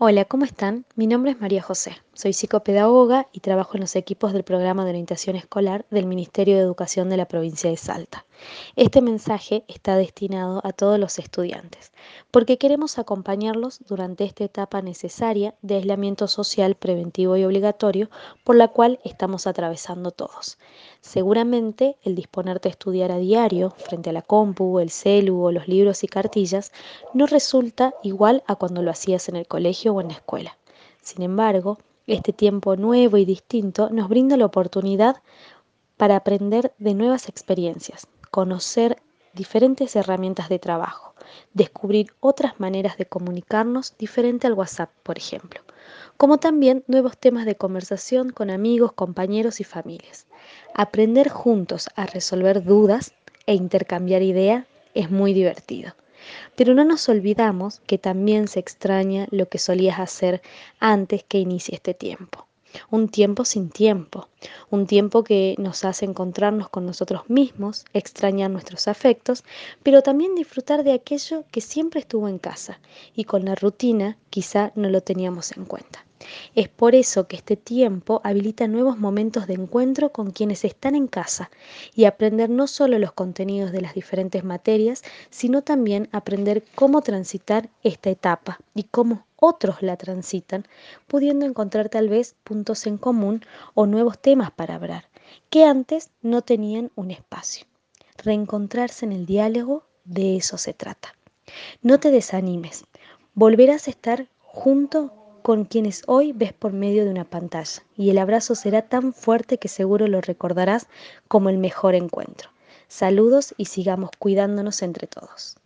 Hola, ¿cómo están? Mi nombre es María José. Soy psicopedagoga y trabajo en los equipos del programa de orientación escolar del Ministerio de Educación de la provincia de Salta. Este mensaje está destinado a todos los estudiantes, porque queremos acompañarlos durante esta etapa necesaria de aislamiento social preventivo y obligatorio por la cual estamos atravesando todos. Seguramente el disponerte a estudiar a diario frente a la compu, el celu o los libros y cartillas no resulta igual a cuando lo hacías en el colegio o en la escuela. Sin embargo, este tiempo nuevo y distinto nos brinda la oportunidad para aprender de nuevas experiencias, conocer diferentes herramientas de trabajo, descubrir otras maneras de comunicarnos diferente al WhatsApp, por ejemplo, como también nuevos temas de conversación con amigos, compañeros y familias. Aprender juntos a resolver dudas e intercambiar ideas es muy divertido. Pero no nos olvidamos que también se extraña lo que solías hacer antes que inicie este tiempo. Un tiempo sin tiempo, un tiempo que nos hace encontrarnos con nosotros mismos, extrañar nuestros afectos, pero también disfrutar de aquello que siempre estuvo en casa y con la rutina quizá no lo teníamos en cuenta. Es por eso que este tiempo habilita nuevos momentos de encuentro con quienes están en casa y aprender no solo los contenidos de las diferentes materias, sino también aprender cómo transitar esta etapa y cómo otros la transitan, pudiendo encontrar tal vez puntos en común o nuevos temas para hablar, que antes no tenían un espacio. Reencontrarse en el diálogo, de eso se trata. No te desanimes, volverás a estar junto con quienes hoy ves por medio de una pantalla, y el abrazo será tan fuerte que seguro lo recordarás como el mejor encuentro. Saludos y sigamos cuidándonos entre todos.